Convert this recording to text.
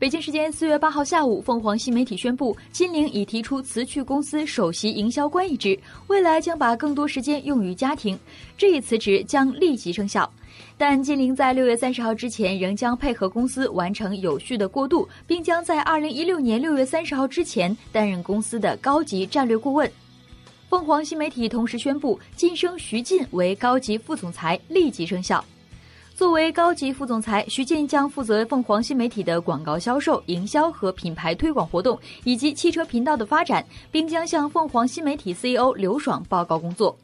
北京时间四月八号下午，凤凰新媒体宣布，金玲已提出辞去公司首席营销官一职，未来将把更多时间用于家庭。这一辞职将立即生效，但金玲在六月三十号之前仍将配合公司完成有序的过渡，并将在二零一六年六月三十号之前担任公司的高级战略顾问。凤凰新媒体同时宣布晋升徐进为高级副总裁，立即生效。作为高级副总裁，徐建将负责凤凰新媒体的广告销售、营销和品牌推广活动，以及汽车频道的发展，并将向凤凰新媒体 CEO 刘爽报告工作。